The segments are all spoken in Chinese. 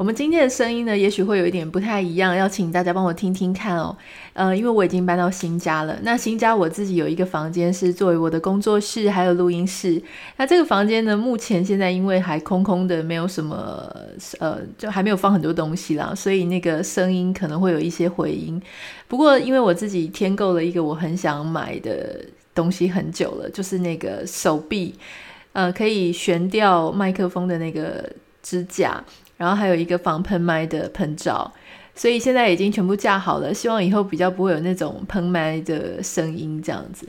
我们今天的声音呢，也许会有一点不太一样，要请大家帮我听听看哦。呃，因为我已经搬到新家了，那新家我自己有一个房间是作为我的工作室，还有录音室。那这个房间呢，目前现在因为还空空的，没有什么，呃，就还没有放很多东西啦，所以那个声音可能会有一些回音。不过因为我自己添购了一个我很想买的东西很久了，就是那个手臂，呃，可以悬吊麦克风的那个支架。然后还有一个防喷麦的喷罩，所以现在已经全部架好了。希望以后比较不会有那种喷麦的声音这样子。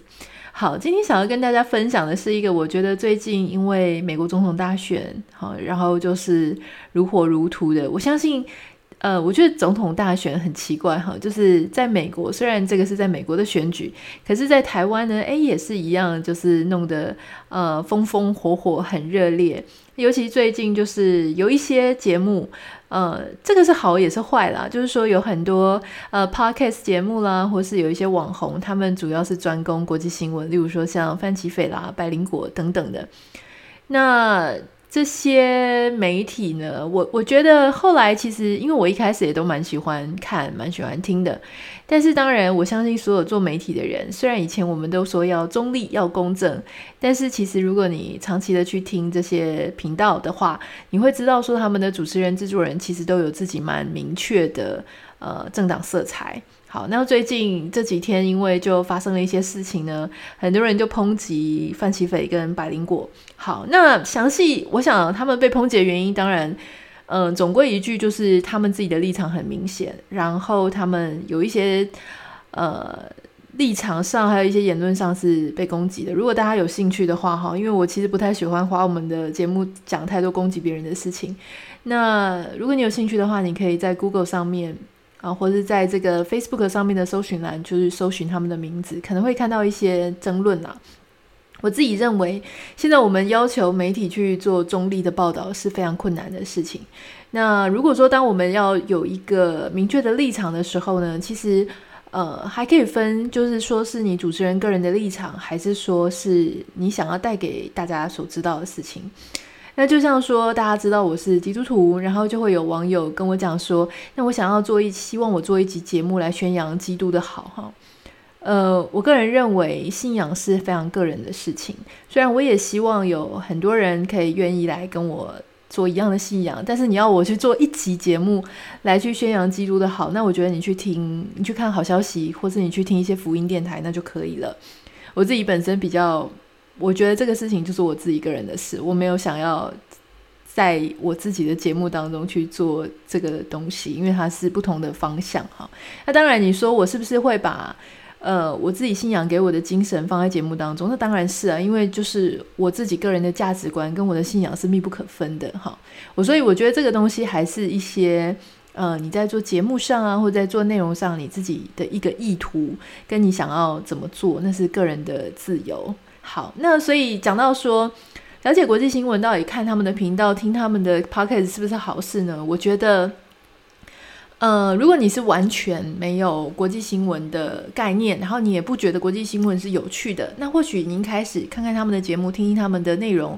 好，今天想要跟大家分享的是一个，我觉得最近因为美国总统大选，好，然后就是如火如荼的。我相信。呃，我觉得总统大选很奇怪哈，就是在美国，虽然这个是在美国的选举，可是，在台湾呢，诶，也是一样，就是弄得呃风风火火，很热烈。尤其最近就是有一些节目，呃，这个是好也是坏啦，就是说有很多呃 podcast 节目啦，或是有一些网红，他们主要是专攻国际新闻，例如说像范琪斐啦、百灵果等等的，那。这些媒体呢，我我觉得后来其实，因为我一开始也都蛮喜欢看、蛮喜欢听的。但是当然，我相信所有做媒体的人，虽然以前我们都说要中立、要公正，但是其实如果你长期的去听这些频道的话，你会知道说他们的主持人、制作人其实都有自己蛮明确的呃政党色彩。好，那最近这几天，因为就发生了一些事情呢，很多人就抨击范琪斐跟百灵果。好，那详细我想他们被抨击的原因，当然，嗯、总归一句就是他们自己的立场很明显，然后他们有一些呃立场上还有一些言论上是被攻击的。如果大家有兴趣的话，哈，因为我其实不太喜欢花我们的节目讲太多攻击别人的事情。那如果你有兴趣的话，你可以在 Google 上面。啊，或者在这个 Facebook 上面的搜寻栏，就是搜寻他们的名字，可能会看到一些争论啊。我自己认为，现在我们要求媒体去做中立的报道是非常困难的事情。那如果说当我们要有一个明确的立场的时候呢，其实呃还可以分，就是说是你主持人个人的立场，还是说是你想要带给大家所知道的事情。那就像说，大家知道我是基督徒，然后就会有网友跟我讲说，那我想要做一，希望我做一集节目来宣扬基督的好哈。呃，我个人认为信仰是非常个人的事情，虽然我也希望有很多人可以愿意来跟我做一样的信仰，但是你要我去做一集节目来去宣扬基督的好，那我觉得你去听，你去看好消息，或是你去听一些福音电台，那就可以了。我自己本身比较。我觉得这个事情就是我自己个人的事，我没有想要在我自己的节目当中去做这个东西，因为它是不同的方向哈。那当然，你说我是不是会把呃我自己信仰给我的精神放在节目当中？那当然是啊，因为就是我自己个人的价值观跟我的信仰是密不可分的哈。我所以我觉得这个东西还是一些呃你在做节目上啊，或者在做内容上你自己的一个意图，跟你想要怎么做，那是个人的自由。好，那所以讲到说，了解国际新闻到底看他们的频道、听他们的 p o c k e t 是不是好事呢？我觉得，呃，如果你是完全没有国际新闻的概念，然后你也不觉得国际新闻是有趣的，那或许您开始看看他们的节目，听听他们的内容。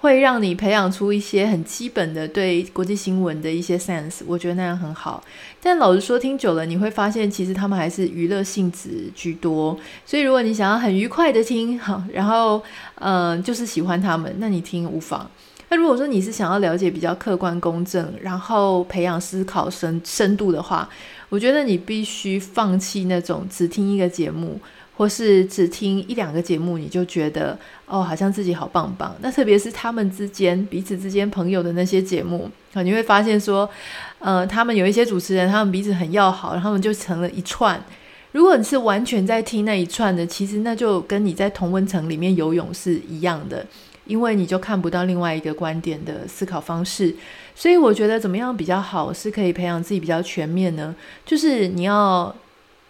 会让你培养出一些很基本的对国际新闻的一些 sense，我觉得那样很好。但老实说，听久了你会发现，其实他们还是娱乐性质居多。所以如果你想要很愉快的听，好，然后嗯、就是喜欢他们，那你听无妨。那如果说你是想要了解比较客观公正，然后培养思考深深度的话，我觉得你必须放弃那种只听一个节目。或是只听一两个节目，你就觉得哦，好像自己好棒棒。那特别是他们之间彼此之间朋友的那些节目，你会发现说，呃，他们有一些主持人，他们彼此很要好，然后他们就成了一串。如果你是完全在听那一串的，其实那就跟你在同温层里面游泳是一样的，因为你就看不到另外一个观点的思考方式。所以我觉得怎么样比较好，是可以培养自己比较全面呢？就是你要。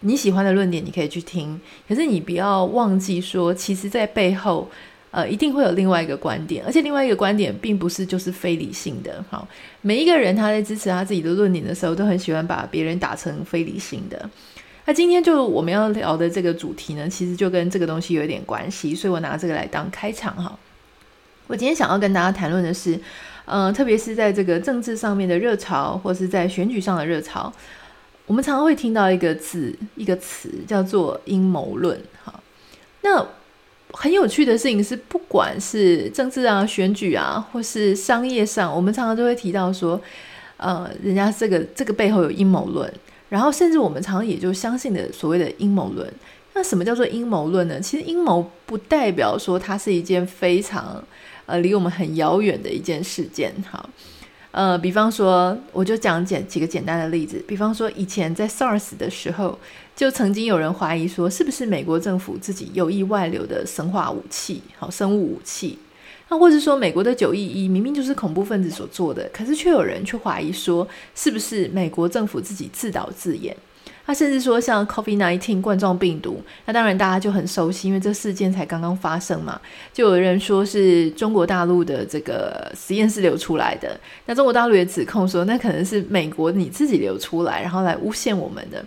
你喜欢的论点，你可以去听，可是你不要忘记说，其实，在背后，呃，一定会有另外一个观点，而且另外一个观点并不是就是非理性的。好，每一个人他在支持他自己的论点的时候，都很喜欢把别人打成非理性的。那今天就我们要聊的这个主题呢，其实就跟这个东西有一点关系，所以我拿这个来当开场哈。我今天想要跟大家谈论的是，呃，特别是在这个政治上面的热潮，或是在选举上的热潮，我们常常会听到一个字，一个词叫做阴谋论。哈，那。很有趣的事情是，不管是政治啊、选举啊，或是商业上，我们常常都会提到说，呃，人家这个这个背后有阴谋论，然后甚至我们常常也就相信的所谓的阴谋论。那什么叫做阴谋论呢？其实阴谋不代表说它是一件非常呃离我们很遥远的一件事件，哈。呃，比方说，我就讲简几个简单的例子。比方说，以前在 SARS 的时候，就曾经有人怀疑说，是不是美国政府自己有意外流的生化武器，好，生物武器。那或者说，美国的九一一明明就是恐怖分子所做的，可是却有人却怀疑说，是不是美国政府自己自导自演。他甚至说，像 COVID-19 冠状病毒，那当然大家就很熟悉，因为这事件才刚刚发生嘛。就有人说是中国大陆的这个实验室流出来的，那中国大陆也指控说，那可能是美国你自己流出来，然后来诬陷我们的。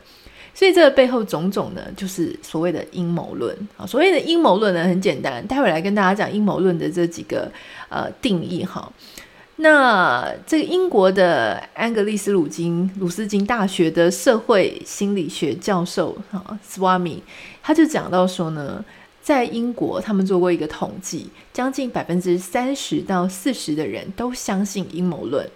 所以这个背后种种呢，就是所谓的阴谋论啊。所谓的阴谋论呢，很简单，待会来跟大家讲阴谋论的这几个呃定义哈。那这个英国的安格利斯鲁金鲁斯金大学的社会心理学教授哈 swami，他就讲到说呢，在英国他们做过一个统计，将近百分之三十到四十的人都相信阴谋论。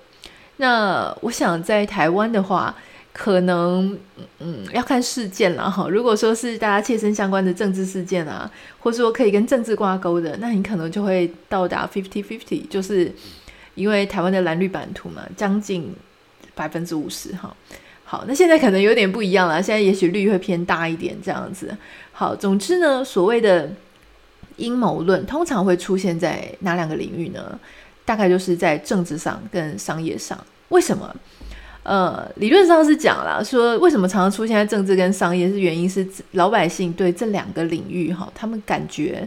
那我想在台湾的话，可能嗯要看事件了哈。如果说是大家切身相关的政治事件啊，或者说可以跟政治挂钩的，那你可能就会到达 fifty fifty，就是。因为台湾的蓝绿版图嘛，将近百分之五十哈。好，那现在可能有点不一样了，现在也许绿会偏大一点这样子。好，总之呢，所谓的阴谋论通常会出现在哪两个领域呢？大概就是在政治上跟商业上。为什么？呃，理论上是讲啦，说为什么常常出现在政治跟商业，是原因是老百姓对这两个领域哈，他们感觉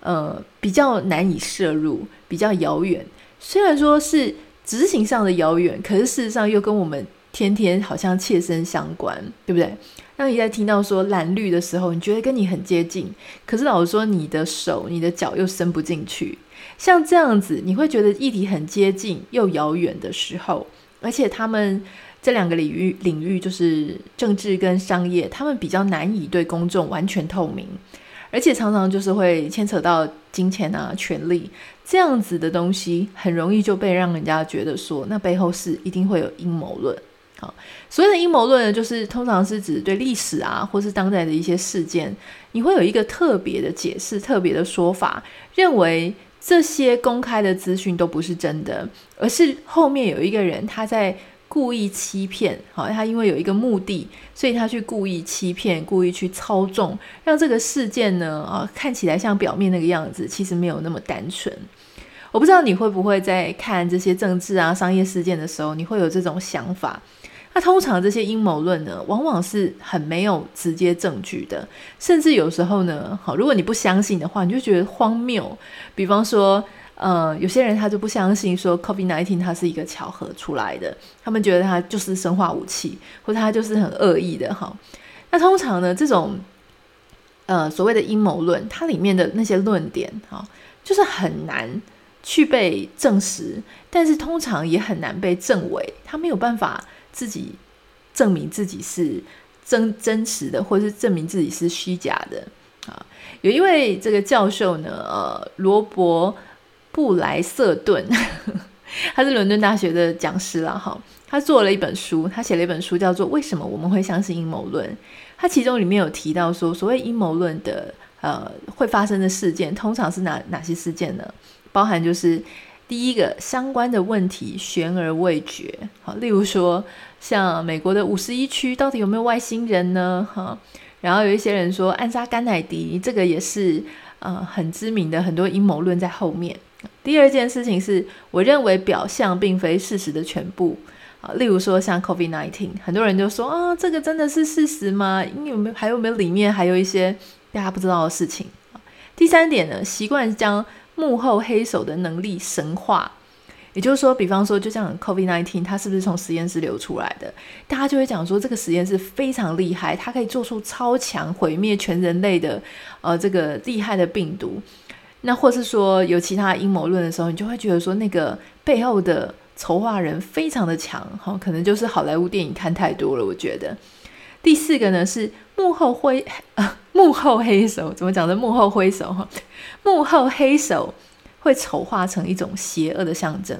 呃比较难以摄入，比较遥远。虽然说是执行上的遥远，可是事实上又跟我们天天好像切身相关，对不对？当你在听到说蓝绿的时候，你觉得跟你很接近，可是老实说你的手、你的脚又伸不进去。像这样子，你会觉得议题很接近又遥远的时候，而且他们这两个领域领域就是政治跟商业，他们比较难以对公众完全透明。而且常常就是会牵扯到金钱啊、权力这样子的东西，很容易就被让人家觉得说，那背后是一定会有阴谋论。好，所谓的阴谋论呢，就是通常是指对历史啊，或是当代的一些事件，你会有一个特别的解释、特别的说法，认为这些公开的资讯都不是真的，而是后面有一个人他在。故意欺骗，好，他因为有一个目的，所以他去故意欺骗，故意去操纵，让这个事件呢，啊，看起来像表面那个样子，其实没有那么单纯。我不知道你会不会在看这些政治啊、商业事件的时候，你会有这种想法。那通常这些阴谋论呢，往往是很没有直接证据的，甚至有时候呢，好，如果你不相信的话，你就觉得荒谬。比方说。呃，有些人他就不相信说 COVID-19 它是一个巧合出来的，他们觉得它就是生化武器，或者它就是很恶意的哈。那通常呢，这种呃所谓的阴谋论，它里面的那些论点哈，就是很难去被证实，但是通常也很难被证伪，他没有办法自己证明自己是真真实的，或者是证明自己是虚假的啊。有一位这个教授呢，呃，罗伯。布莱瑟顿，他是伦敦大学的讲师了哈。他做了一本书，他写了一本书，叫做《为什么我们会相信阴谋论》。他其中里面有提到说，所谓阴谋论的呃会发生的事件，通常是哪哪些事件呢？包含就是第一个相关的问题悬而未决，好，例如说像美国的五十一区到底有没有外星人呢？哈，然后有一些人说暗杀甘乃迪，这个也是呃很知名的，很多阴谋论在后面。第二件事情是，我认为表象并非事实的全部啊。例如说，像 COVID-19，很多人就说啊，这个真的是事实吗？因为有没有还有没有里面还有一些大家不知道的事情？第三点呢，习惯将幕后黑手的能力神话。也就是说，比方说，就像 COVID-19，它是不是从实验室流出来的？大家就会讲说，这个实验室非常厉害，它可以做出超强毁灭全人类的，呃，这个厉害的病毒。那或是说有其他阴谋论的时候，你就会觉得说，那个背后的筹划人非常的强，哈，可能就是好莱坞电影看太多了。我觉得第四个呢是幕后灰，呃，幕后黑手，怎么讲的？幕后灰手哈，幕后黑手。会丑化成一种邪恶的象征，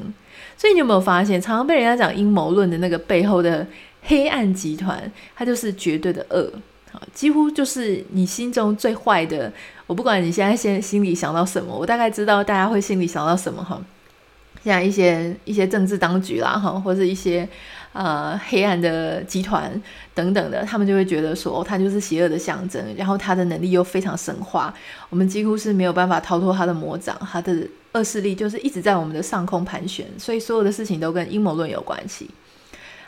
所以你有没有发现，常常被人家讲阴谋论的那个背后的黑暗集团，它就是绝对的恶，几乎就是你心中最坏的。我不管你现在先心里想到什么，我大概知道大家会心里想到什么哈。像一些一些政治当局啦哈，或者一些。呃，黑暗的集团等等的，他们就会觉得说，哦，他就是邪恶的象征，然后他的能力又非常神话，我们几乎是没有办法逃脱他的魔掌，他的恶势力就是一直在我们的上空盘旋，所以所有的事情都跟阴谋论有关系。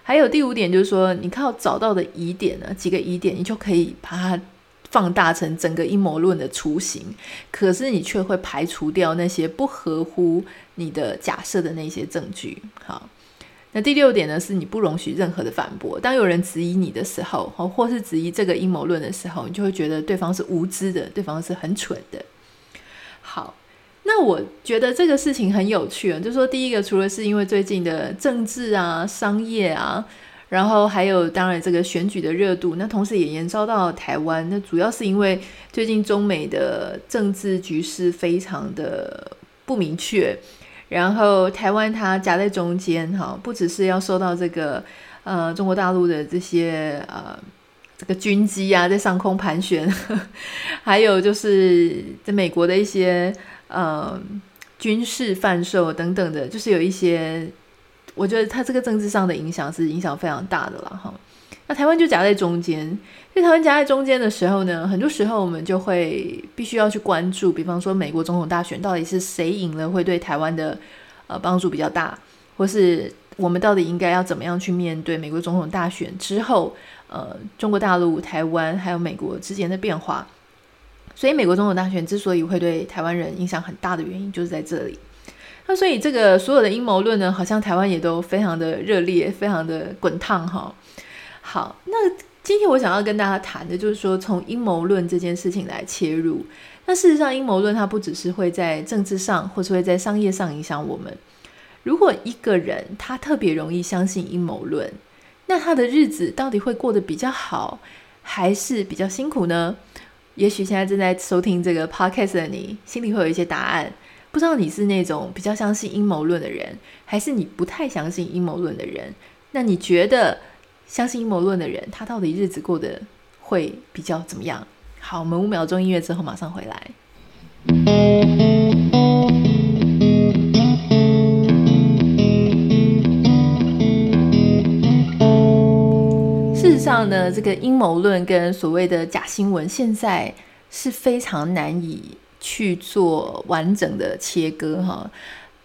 还有第五点就是说，你靠找到的疑点呢，几个疑点，你就可以把它放大成整个阴谋论的雏形，可是你却会排除掉那些不合乎你的假设的那些证据。好。那第六点呢，是你不容许任何的反驳。当有人质疑你的时候，或是质疑这个阴谋论的时候，你就会觉得对方是无知的，对方是很蠢的。好，那我觉得这个事情很有趣啊，就是说第一个，除了是因为最近的政治啊、商业啊，然后还有当然这个选举的热度，那同时也延烧到台湾。那主要是因为最近中美的政治局势非常的不明确。然后台湾它夹在中间，哈，不只是要受到这个呃中国大陆的这些呃这个军机啊在上空盘旋，还有就是在美国的一些呃军事贩售等等的，就是有一些，我觉得它这个政治上的影响是影响非常大的了，哈。那台湾就夹在中间，因为台湾夹在中间的时候呢，很多时候我们就会必须要去关注，比方说美国总统大选到底是谁赢了，会对台湾的呃帮助比较大，或是我们到底应该要怎么样去面对美国总统大选之后，呃，中国大陆、台湾还有美国之间的变化。所以美国总统大选之所以会对台湾人影响很大的原因，就是在这里。那所以这个所有的阴谋论呢，好像台湾也都非常的热烈，非常的滚烫哈。好，那今天我想要跟大家谈的就是说，从阴谋论这件事情来切入。那事实上，阴谋论它不只是会在政治上，或是会在商业上影响我们。如果一个人他特别容易相信阴谋论，那他的日子到底会过得比较好，还是比较辛苦呢？也许现在正在收听这个 podcast 的你，心里会有一些答案。不知道你是那种比较相信阴谋论的人，还是你不太相信阴谋论的人？那你觉得？相信阴谋论的人，他到底日子过得会比较怎么样？好，我们五秒钟音乐之后马上回来。上呢，这个阴谋论跟所谓的假新闻，现在是非常难以去做完整的切割哈。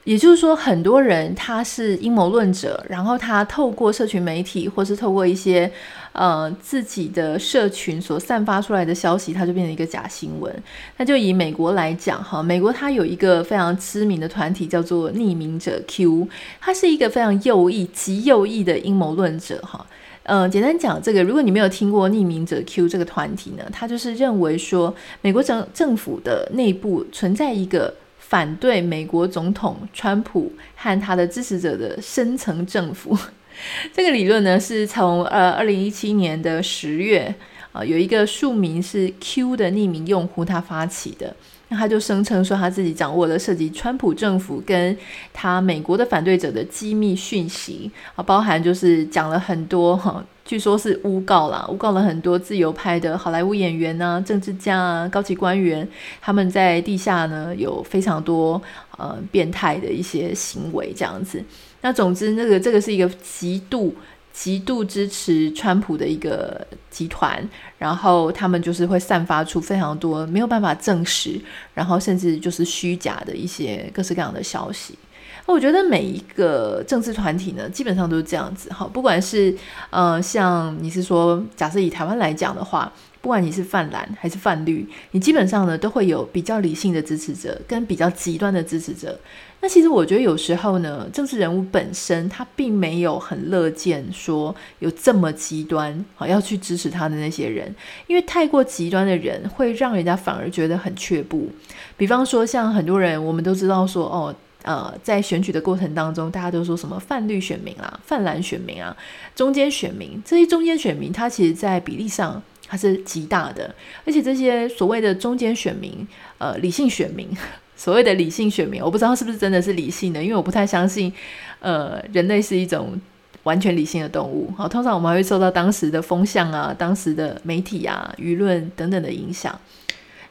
也就是说，很多人他是阴谋论者，然后他透过社群媒体，或是透过一些呃自己的社群所散发出来的消息，他就变成一个假新闻。那就以美国来讲，哈，美国它有一个非常知名的团体叫做匿名者 Q，他是一个非常右翼、极右翼的阴谋论者，哈。嗯，简单讲，这个如果你没有听过匿名者 Q 这个团体呢，他就是认为说，美国政政府的内部存在一个。反对美国总统川普和他的支持者的深层政府，这个理论呢，是从呃二零一七年的十月啊、有一个署名是 Q 的匿名用户他发起的，那他就声称说他自己掌握了涉及川普政府跟他美国的反对者的机密讯息啊，包含就是讲了很多哈。据说是诬告啦，诬告了很多自由派的好莱坞演员啊、政治家啊、高级官员，他们在地下呢有非常多呃变态的一些行为，这样子。那总之，那个这个是一个极度极度支持川普的一个集团，然后他们就是会散发出非常多没有办法证实，然后甚至就是虚假的一些各式各样的消息。我觉得每一个政治团体呢，基本上都是这样子哈。不管是呃，像你是说，假设以台湾来讲的话，不管你是泛蓝还是泛绿，你基本上呢都会有比较理性的支持者跟比较极端的支持者。那其实我觉得有时候呢，政治人物本身他并没有很乐见说有这么极端好要去支持他的那些人，因为太过极端的人会让人家反而觉得很却步。比方说像很多人，我们都知道说哦。呃，在选举的过程当中，大家都说什么泛绿选民啊、泛蓝选民啊、中间选民，这些中间选民，他其实在比例上它是极大的，而且这些所谓的中间选民，呃，理性选民，所谓的理性选民，我不知道是不是真的是理性的，因为我不太相信，呃，人类是一种完全理性的动物。好，通常我们还会受到当时的风向啊、当时的媒体啊、舆论等等的影响。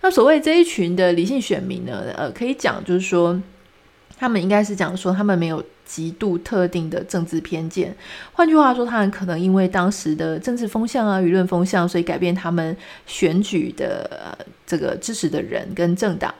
那所谓这一群的理性选民呢，呃，可以讲就是说。他们应该是讲说，他们没有极度特定的政治偏见。换句话说，他很可能因为当时的政治风向啊、舆论风向，所以改变他们选举的、呃、这个支持的人跟政党。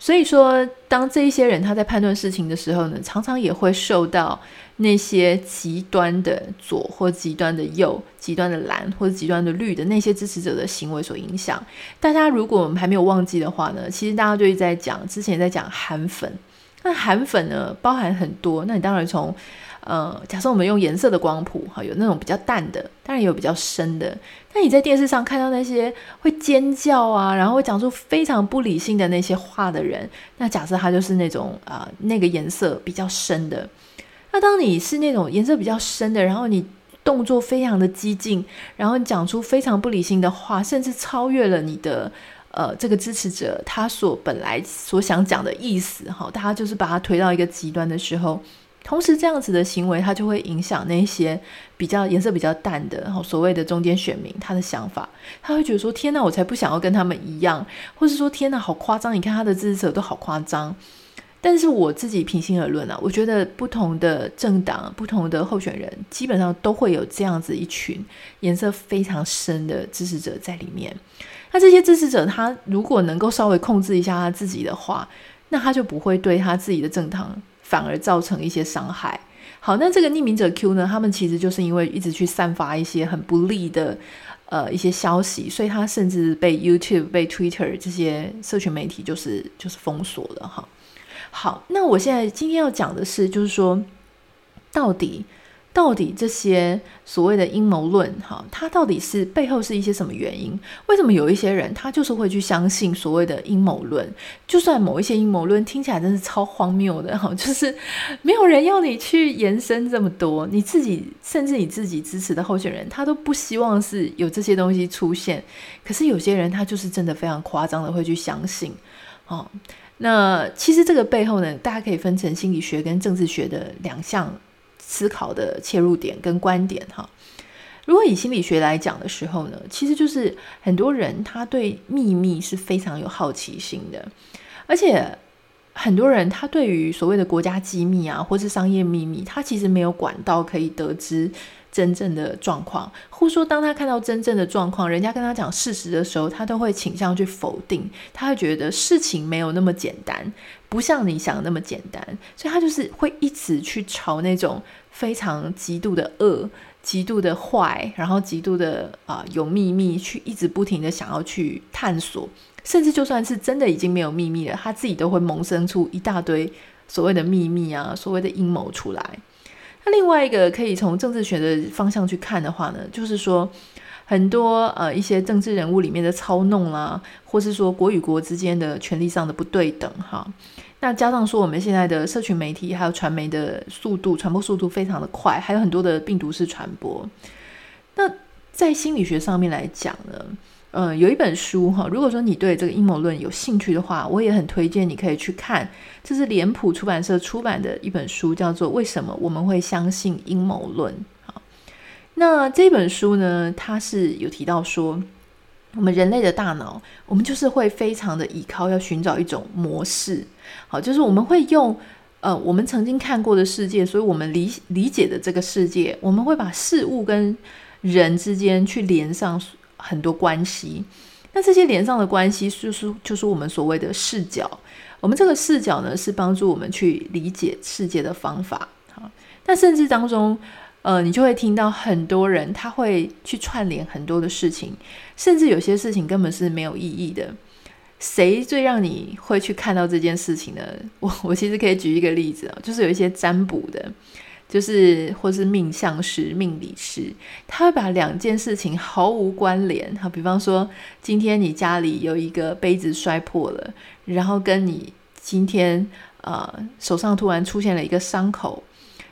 所以说，当这一些人他在判断事情的时候呢，常常也会受到那些极端的左或极端的右、极端的蓝或者极端的绿的那些支持者的行为所影响。大家如果我们还没有忘记的话呢，其实大家就一直在讲，之前在讲韩粉。那韩粉呢，包含很多。那你当然从，呃，假设我们用颜色的光谱，哈，有那种比较淡的，当然也有比较深的。那你在电视上看到那些会尖叫啊，然后会讲出非常不理性的那些话的人，那假设他就是那种啊、那个颜色比较深的。那当你是那种颜色比较深的，然后你动作非常的激进，然后你讲出非常不理性的话，甚至超越了你的。呃，这个支持者他所本来所想讲的意思，哈，大家就是把他推到一个极端的时候，同时这样子的行为，他就会影响那些比较颜色比较淡的，哈，所谓的中间选民，他的想法，他会觉得说，天哪，我才不想要跟他们一样，或是说，天哪，好夸张，你看他的支持者都好夸张。但是我自己平心而论啊，我觉得不同的政党、不同的候选人，基本上都会有这样子一群颜色非常深的支持者在里面。那这些支持者，他如果能够稍微控制一下他自己的话，那他就不会对他自己的政党反而造成一些伤害。好，那这个匿名者 Q 呢，他们其实就是因为一直去散发一些很不利的呃一些消息，所以他甚至被 YouTube、被 Twitter 这些社群媒体就是就是封锁了哈。好，那我现在今天要讲的是，就是说到底。到底这些所谓的阴谋论，哈，它到底是背后是一些什么原因？为什么有一些人他就是会去相信所谓的阴谋论？就算某一些阴谋论听起来真是超荒谬的，哈，就是没有人要你去延伸这么多，你自己甚至你自己支持的候选人，他都不希望是有这些东西出现。可是有些人他就是真的非常夸张的会去相信，哦，那其实这个背后呢，大家可以分成心理学跟政治学的两项。思考的切入点跟观点哈，如果以心理学来讲的时候呢，其实就是很多人他对秘密是非常有好奇心的，而且很多人他对于所谓的国家机密啊，或是商业秘密，他其实没有管道可以得知真正的状况，或说当他看到真正的状况，人家跟他讲事实的时候，他都会倾向去否定，他会觉得事情没有那么简单，不像你想的那么简单，所以他就是会一直去朝那种。非常极度的恶，极度的坏，然后极度的啊、有秘密，去一直不停的想要去探索，甚至就算是真的已经没有秘密了，他自己都会萌生出一大堆所谓的秘密啊，所谓的阴谋出来。那另外一个可以从政治学的方向去看的话呢，就是说很多呃一些政治人物里面的操弄啦、啊，或是说国与国之间的权力上的不对等哈。那加上说，我们现在的社群媒体还有传媒的速度传播速度非常的快，还有很多的病毒式传播。那在心理学上面来讲呢，呃，有一本书哈，如果说你对这个阴谋论有兴趣的话，我也很推荐你可以去看，这是脸谱出版社出版的一本书，叫做《为什么我们会相信阴谋论》。好，那这本书呢，它是有提到说。我们人类的大脑，我们就是会非常的依靠，要寻找一种模式。好，就是我们会用呃，我们曾经看过的世界，所以我们理理解的这个世界，我们会把事物跟人之间去连上很多关系。那这些连上的关系，就是就是我们所谓的视角。我们这个视角呢，是帮助我们去理解世界的方法。好，那甚至当中。呃，你就会听到很多人他会去串联很多的事情，甚至有些事情根本是没有意义的。谁最让你会去看到这件事情呢？我我其实可以举一个例子啊，就是有一些占卜的，就是或是命相师、命理师，他会把两件事情毫无关联。好，比方说今天你家里有一个杯子摔破了，然后跟你今天呃手上突然出现了一个伤口，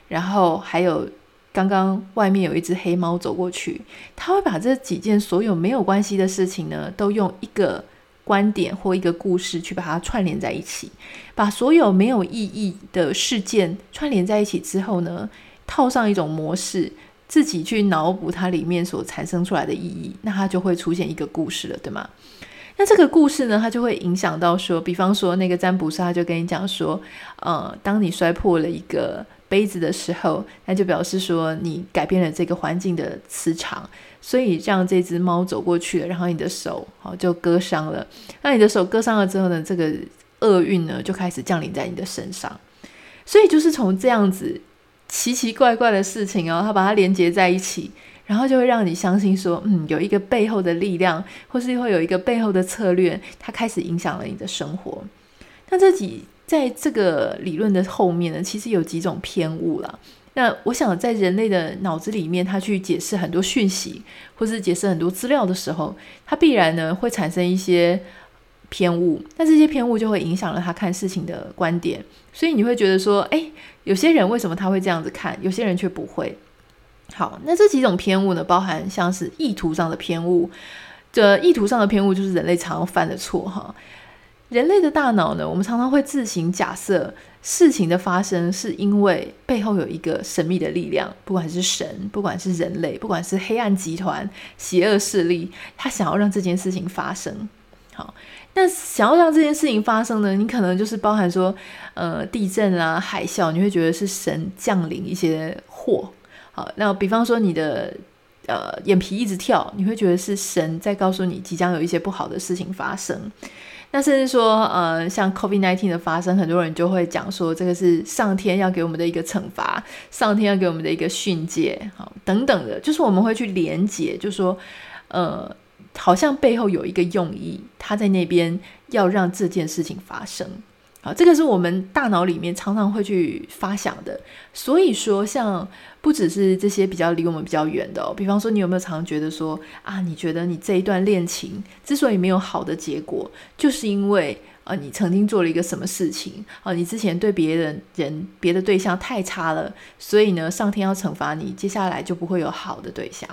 然后还有。刚刚外面有一只黑猫走过去，他会把这几件所有没有关系的事情呢，都用一个观点或一个故事去把它串联在一起，把所有没有意义的事件串联在一起之后呢，套上一种模式，自己去脑补它里面所产生出来的意义，那它就会出现一个故事了，对吗？那这个故事呢，它就会影响到说，比方说那个占卜师他就跟你讲说，呃，当你摔破了一个。杯子的时候，那就表示说你改变了这个环境的磁场，所以让这只猫走过去了，然后你的手好就割伤了。那你的手割伤了之后呢，这个厄运呢就开始降临在你的身上。所以就是从这样子奇奇怪怪的事情哦，它把它连接在一起，然后就会让你相信说，嗯，有一个背后的力量，或是会有一个背后的策略，它开始影响了你的生活。那这几。在这个理论的后面呢，其实有几种偏误了。那我想，在人类的脑子里面，他去解释很多讯息，或是解释很多资料的时候，他必然呢会产生一些偏误。那这些偏误就会影响了他看事情的观点。所以你会觉得说，诶，有些人为什么他会这样子看，有些人却不会。好，那这几种偏误呢，包含像是意图上的偏误。这意图上的偏误就是人类常犯的错，哈。人类的大脑呢，我们常常会自行假设事情的发生是因为背后有一个神秘的力量，不管是神，不管是人类，不管是黑暗集团、邪恶势力，他想要让这件事情发生。好，那想要让这件事情发生呢，你可能就是包含说，呃，地震啊、海啸，你会觉得是神降临一些祸。好，那比方说你的呃眼皮一直跳，你会觉得是神在告诉你即将有一些不好的事情发生。那甚至说，呃，像 COVID-19 的发生，很多人就会讲说，这个是上天要给我们的一个惩罚，上天要给我们的一个训诫，好，等等的，就是我们会去连结，就说，呃，好像背后有一个用意，他在那边要让这件事情发生。好，这个是我们大脑里面常常会去发想的。所以说，像不只是这些比较离我们比较远的，比方说，你有没有常常觉得说啊，你觉得你这一段恋情之所以没有好的结果，就是因为啊，你曾经做了一个什么事情啊，你之前对别人人别的对象太差了，所以呢，上天要惩罚你，接下来就不会有好的对象。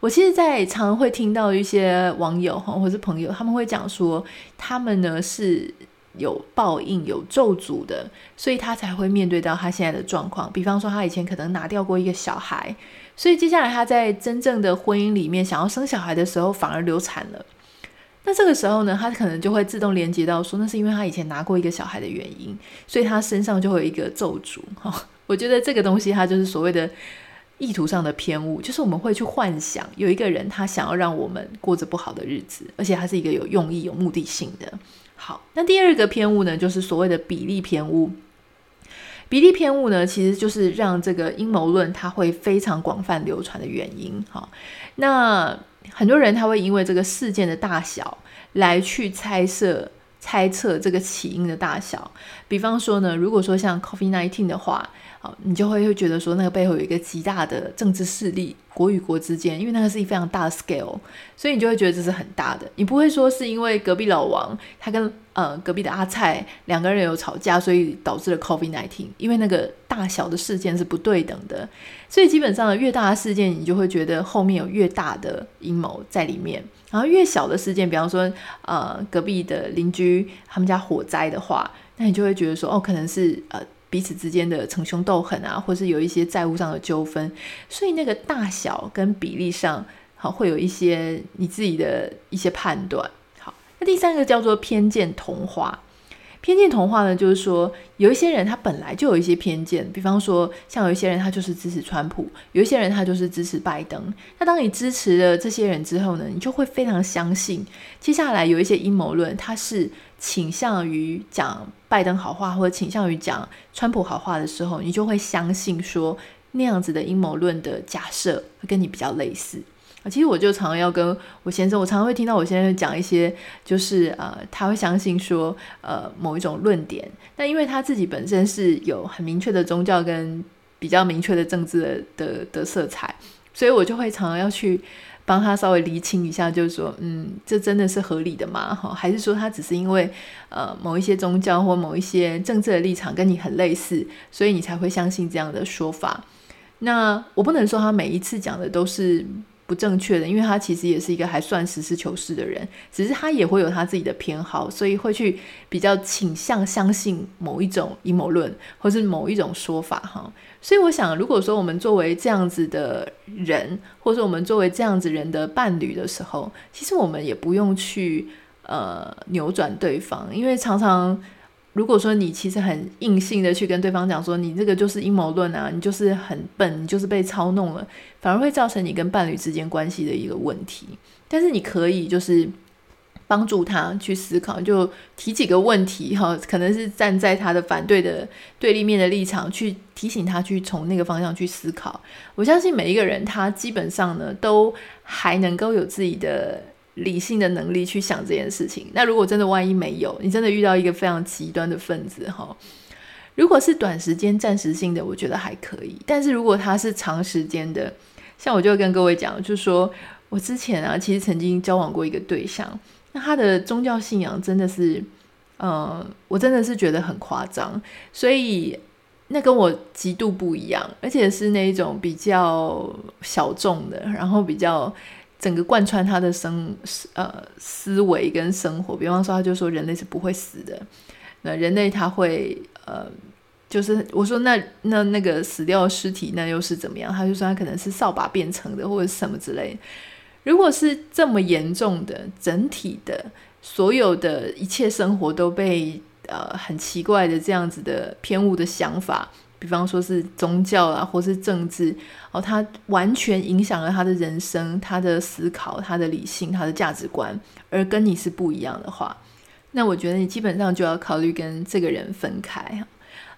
我其实，在常常会听到一些网友哈，或是朋友，他们会讲说，他们呢是。有报应、有咒诅的，所以他才会面对到他现在的状况。比方说，他以前可能拿掉过一个小孩，所以接下来他在真正的婚姻里面想要生小孩的时候，反而流产了。那这个时候呢，他可能就会自动连接到说，那是因为他以前拿过一个小孩的原因，所以他身上就会有一个咒诅。哈，我觉得这个东西，它就是所谓的意图上的偏误，就是我们会去幻想有一个人，他想要让我们过着不好的日子，而且他是一个有用意、有目的性的。好，那第二个偏误呢，就是所谓的比例偏误。比例偏误呢，其实就是让这个阴谋论它会非常广泛流传的原因。哈，那很多人他会因为这个事件的大小来去猜测猜测这个起因的大小。比方说呢，如果说像 COVID-19 的话。好你就会会觉得说，那个背后有一个极大的政治势力，国与国之间，因为那个是一非常大的 scale，所以你就会觉得这是很大的。你不会说是因为隔壁老王他跟呃隔壁的阿蔡两个人有吵架，所以导致了 COVID-19，因为那个大小的事件是不对等的。所以基本上越大的事件，你就会觉得后面有越大的阴谋在里面。然后越小的事件，比方说呃隔壁的邻居他们家火灾的话，那你就会觉得说哦，可能是呃。彼此之间的逞凶斗狠啊，或是有一些债务上的纠纷，所以那个大小跟比例上，好，会有一些你自己的一些判断。好，那第三个叫做偏见同化。偏见童话呢，就是说有一些人他本来就有一些偏见，比方说像有一些人他就是支持川普，有一些人他就是支持拜登。那当你支持了这些人之后呢，你就会非常相信，接下来有一些阴谋论，他是倾向于讲拜登好话，或者倾向于讲川普好话的时候，你就会相信说那样子的阴谋论的假设会跟你比较类似其实我就常常要跟我先生，我常常会听到我先生讲一些，就是呃，他会相信说呃某一种论点，但因为他自己本身是有很明确的宗教跟比较明确的政治的的的色彩，所以我就会常常要去。帮他稍微厘清一下，就是说，嗯，这真的是合理的吗？哈，还是说他只是因为呃某一些宗教或某一些政治的立场跟你很类似，所以你才会相信这样的说法？那我不能说他每一次讲的都是。不正确的，因为他其实也是一个还算实事求是的人，只是他也会有他自己的偏好，所以会去比较倾向相信某一种阴谋论，或是某一种说法哈。所以我想，如果说我们作为这样子的人，或者说我们作为这样子人的伴侣的时候，其实我们也不用去呃扭转对方，因为常常。如果说你其实很硬性的去跟对方讲说，你这个就是阴谋论啊，你就是很笨，你就是被操弄了，反而会造成你跟伴侣之间关系的一个问题。但是你可以就是帮助他去思考，就提几个问题哈，可能是站在他的反对的对立面的立场去提醒他去从那个方向去思考。我相信每一个人他基本上呢都还能够有自己的。理性的能力去想这件事情。那如果真的万一没有，你真的遇到一个非常极端的分子哈，如果是短时间暂时性的，我觉得还可以。但是如果他是长时间的，像我就跟各位讲，就是说我之前啊，其实曾经交往过一个对象，那他的宗教信仰真的是，嗯，我真的是觉得很夸张，所以那跟我极度不一样，而且是那一种比较小众的，然后比较。整个贯穿他的生呃思维跟生活，比方说，他就说人类是不会死的。那人类他会呃，就是我说那那那个死掉的尸体那又是怎么样？他就说他可能是扫把变成的，或者什么之类。如果是这么严重的，整体的所有的一切生活都被呃很奇怪的这样子的偏误的想法。比方说是宗教啊，或是政治，哦，他完全影响了他的人生、他的思考、他的理性、他的价值观，而跟你是不一样的话，那我觉得你基本上就要考虑跟这个人分开。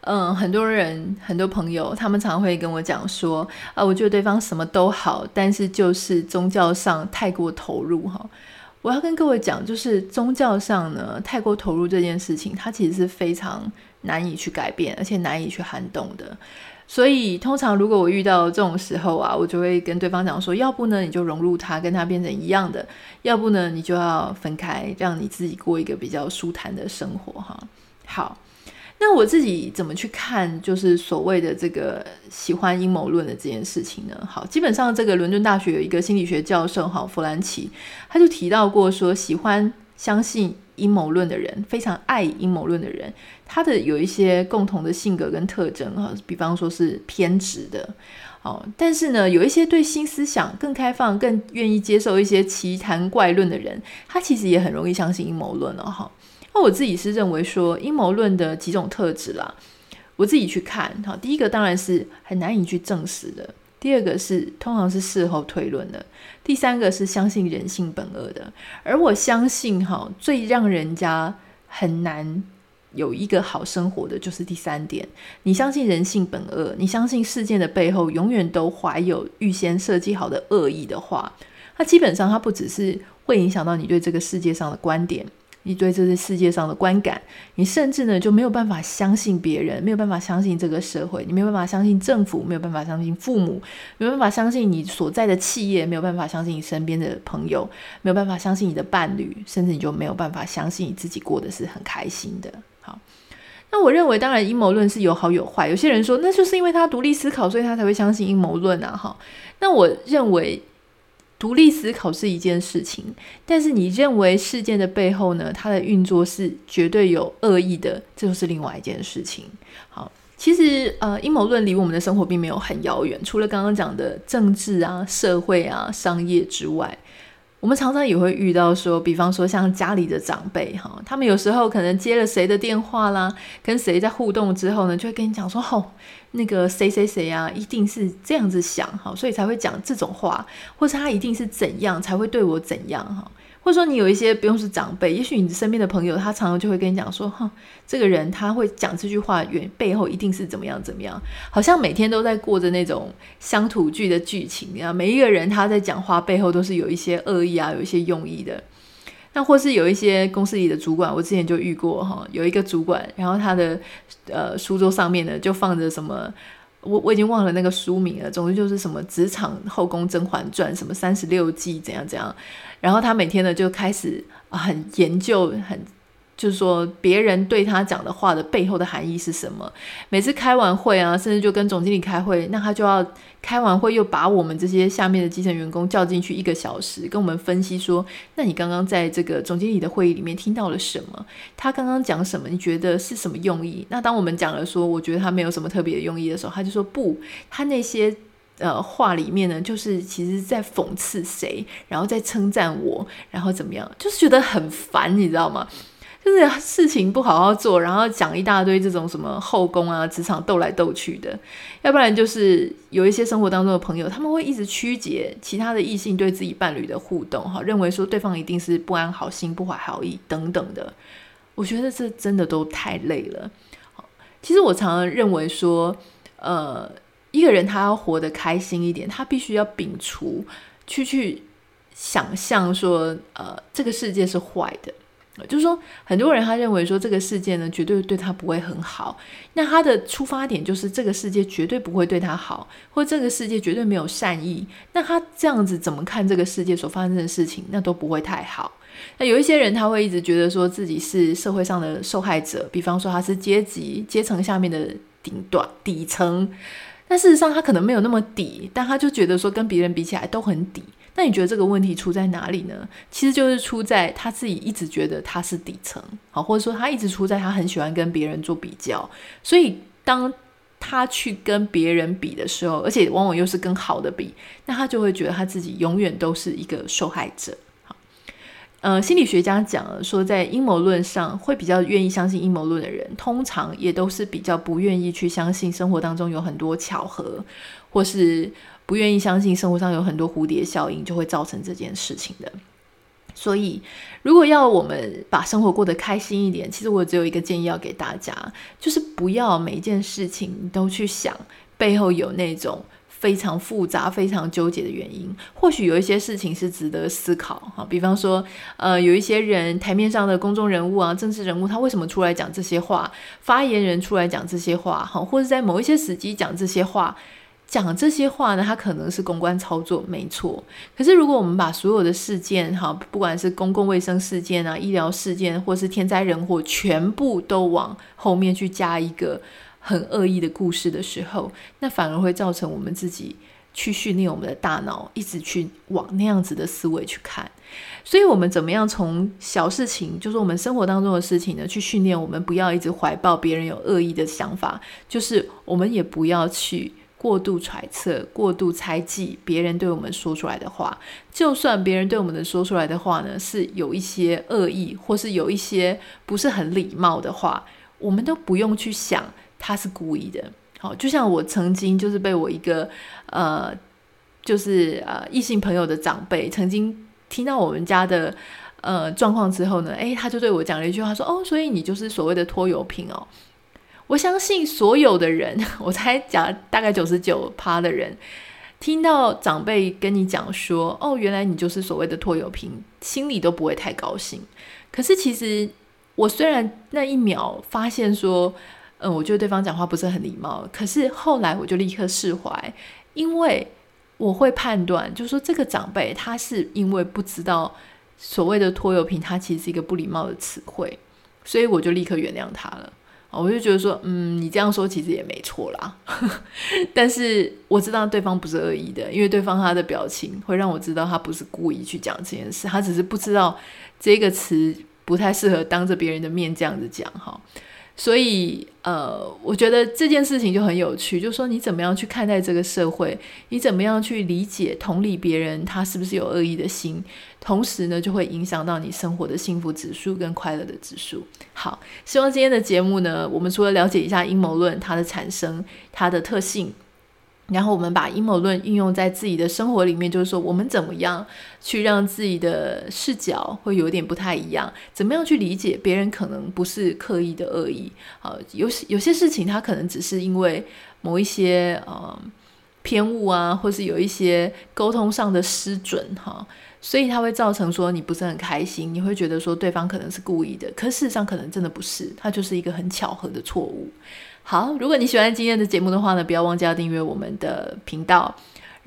嗯，很多人、很多朋友，他们常会跟我讲说，啊，我觉得对方什么都好，但是就是宗教上太过投入哈。我要跟各位讲，就是宗教上呢，太过投入这件事情，它其实是非常。难以去改变，而且难以去撼动的。所以，通常如果我遇到这种时候啊，我就会跟对方讲说：要不呢，你就融入他，跟他变成一样的；要不呢，你就要分开，让你自己过一个比较舒坦的生活。哈，好。那我自己怎么去看，就是所谓的这个喜欢阴谋论的这件事情呢？好，基本上这个伦敦大学有一个心理学教授，哈，弗兰奇，他就提到过说，喜欢相信。阴谋论的人，非常爱阴谋论的人，他的有一些共同的性格跟特征哈，比方说是偏执的，哦，但是呢，有一些对新思想更开放、更愿意接受一些奇谈怪论的人，他其实也很容易相信阴谋论了哈。那我自己是认为说，阴谋论的几种特质啦，我自己去看哈，第一个当然是很难以去证实的。第二个是通常是事后推论的，第三个是相信人性本恶的。而我相信哈，最让人家很难有一个好生活的就是第三点。你相信人性本恶，你相信事件的背后永远都怀有预先设计好的恶意的话，它基本上它不只是会影响到你对这个世界上的观点。你对这个世界上的观感，你甚至呢就没有办法相信别人，没有办法相信这个社会，你没有办法相信政府，没有办法相信父母，没有办法相信你所在的企业，没有办法相信你身边的朋友，没有办法相信你的伴侣，甚至你就没有办法相信你自己过得是很开心的。好，那我认为，当然阴谋论是有好有坏。有些人说，那就是因为他独立思考，所以他才会相信阴谋论啊。哈，那我认为。独立思考是一件事情，但是你认为事件的背后呢，它的运作是绝对有恶意的，这就是另外一件事情。好，其实呃，阴谋论离我们的生活并没有很遥远，除了刚刚讲的政治啊、社会啊、商业之外。我们常常也会遇到说，比方说像家里的长辈哈，他们有时候可能接了谁的电话啦，跟谁在互动之后呢，就会跟你讲说，哦，那个谁谁谁啊，一定是这样子想哈，所以才会讲这种话，或是他一定是怎样才会对我怎样哈。或者说你有一些不用是长辈，也许你身边的朋友，他常常就会跟你讲说，哈，这个人他会讲这句话原背后一定是怎么样怎么样，好像每天都在过着那种乡土剧的剧情啊。每一个人他在讲话背后都是有一些恶意啊，有一些用意的。那或是有一些公司里的主管，我之前就遇过哈，有一个主管，然后他的呃书桌上面呢就放着什么。我我已经忘了那个书名了，总之就是什么职场后宫甄嬛传，什么三十六计怎样怎样，然后他每天呢就开始很研究很。就是说，别人对他讲的话的背后的含义是什么？每次开完会啊，甚至就跟总经理开会，那他就要开完会又把我们这些下面的基层员工叫进去一个小时，跟我们分析说：那你刚刚在这个总经理的会议里面听到了什么？他刚刚讲什么？你觉得是什么用意？那当我们讲了说，我觉得他没有什么特别的用意的时候，他就说不，他那些呃话里面呢，就是其实在讽刺谁，然后在称赞我，然后怎么样？就是觉得很烦，你知道吗？就是事情不好好做，然后讲一大堆这种什么后宫啊、职场斗来斗去的，要不然就是有一些生活当中的朋友，他们会一直曲解其他的异性对自己伴侣的互动，哈，认为说对方一定是不安好心、不怀好意等等的。我觉得这真的都太累了。其实我常常认为说，呃，一个人他要活得开心一点，他必须要摒除去去想象说，呃，这个世界是坏的。就是说，很多人他认为说这个世界呢，绝对对他不会很好。那他的出发点就是这个世界绝对不会对他好，或这个世界绝对没有善意。那他这样子怎么看这个世界所发生的事情，那都不会太好。那有一些人他会一直觉得说自己是社会上的受害者，比方说他是阶级阶层下面的顶端底层。但事实上他可能没有那么底，但他就觉得说跟别人比起来都很底。那你觉得这个问题出在哪里呢？其实就是出在他自己一直觉得他是底层，好，或者说他一直出在他很喜欢跟别人做比较，所以当他去跟别人比的时候，而且往往又是跟好的比，那他就会觉得他自己永远都是一个受害者。好，呃，心理学家讲了说，在阴谋论上会比较愿意相信阴谋论的人，通常也都是比较不愿意去相信生活当中有很多巧合，或是。不愿意相信生活上有很多蝴蝶效应就会造成这件事情的，所以如果要我们把生活过得开心一点，其实我只有一个建议要给大家，就是不要每一件事情都去想背后有那种非常复杂、非常纠结的原因。或许有一些事情是值得思考哈，比方说，呃，有一些人台面上的公众人物啊、政治人物，他为什么出来讲这些话？发言人出来讲这些话，哈，或者在某一些时机讲这些话。讲这些话呢，它可能是公关操作，没错。可是如果我们把所有的事件，哈，不管是公共卫生事件啊、医疗事件，或是天灾人祸，全部都往后面去加一个很恶意的故事的时候，那反而会造成我们自己去训练我们的大脑，一直去往那样子的思维去看。所以，我们怎么样从小事情，就是我们生活当中的事情呢，去训练我们不要一直怀抱别人有恶意的想法，就是我们也不要去。过度揣测、过度猜忌别人对我们说出来的话，就算别人对我们的说出来的话呢，是有一些恶意，或是有一些不是很礼貌的话，我们都不用去想他是故意的。好，就像我曾经就是被我一个呃，就是呃异性朋友的长辈曾经听到我们家的呃状况之后呢，诶，他就对我讲了一句话说：“哦，所以你就是所谓的拖油瓶哦。”我相信所有的人，我才讲大概九十九趴的人，听到长辈跟你讲说：“哦，原来你就是所谓的拖油瓶”，心里都不会太高兴。可是其实，我虽然那一秒发现说，嗯，我觉得对方讲话不是很礼貌，可是后来我就立刻释怀，因为我会判断，就是说这个长辈他是因为不知道所谓的拖油瓶，它其实是一个不礼貌的词汇，所以我就立刻原谅他了。我就觉得说，嗯，你这样说其实也没错啦。但是我知道对方不是恶意的，因为对方他的表情会让我知道他不是故意去讲这件事，他只是不知道这个词不太适合当着别人的面这样子讲哈。所以，呃，我觉得这件事情就很有趣，就是说你怎么样去看待这个社会，你怎么样去理解、同理别人，他是不是有恶意的心，同时呢，就会影响到你生活的幸福指数跟快乐的指数。好，希望今天的节目呢，我们除了了解一下阴谋论它的产生、它的特性，然后我们把阴谋论运用在自己的生活里面，就是说我们怎么样去让自己的视角会有点不太一样，怎么样去理解别人可能不是刻意的恶意，啊，有有些事情他可能只是因为某一些呃偏误啊，或是有一些沟通上的失准哈，所以它会造成说你不是很开心，你会觉得说对方可能是故意的，可事实上可能真的不是，它就是一个很巧合的错误。好，如果你喜欢今天的节目的话呢，不要忘记要订阅我们的频道。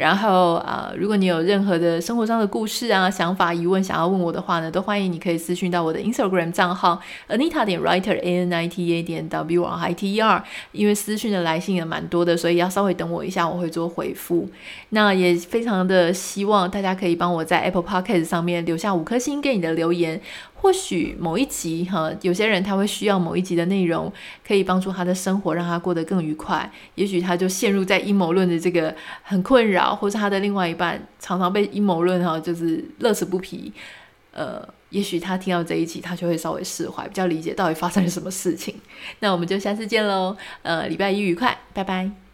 然后啊、如果你有任何的生活上的故事啊、想法、疑问想要问我的话呢，都欢迎你可以私讯到我的 Instagram 账号 Anita 点 Writer A N I T A 点 W R I T E R。因为私讯的来信也蛮多的，所以要稍微等我一下，我会做回复。那也非常的希望大家可以帮我在 Apple Podcast 上面留下五颗星给你的留言。或许某一集哈，有些人他会需要某一集的内容，可以帮助他的生活，让他过得更愉快。也许他就陷入在阴谋论的这个很困扰，或是他的另外一半常常被阴谋论哈，就是乐此不疲。呃，也许他听到这一集，他就会稍微释怀，比较理解到底发生了什么事情。那我们就下次见喽，呃，礼拜一愉快，拜拜。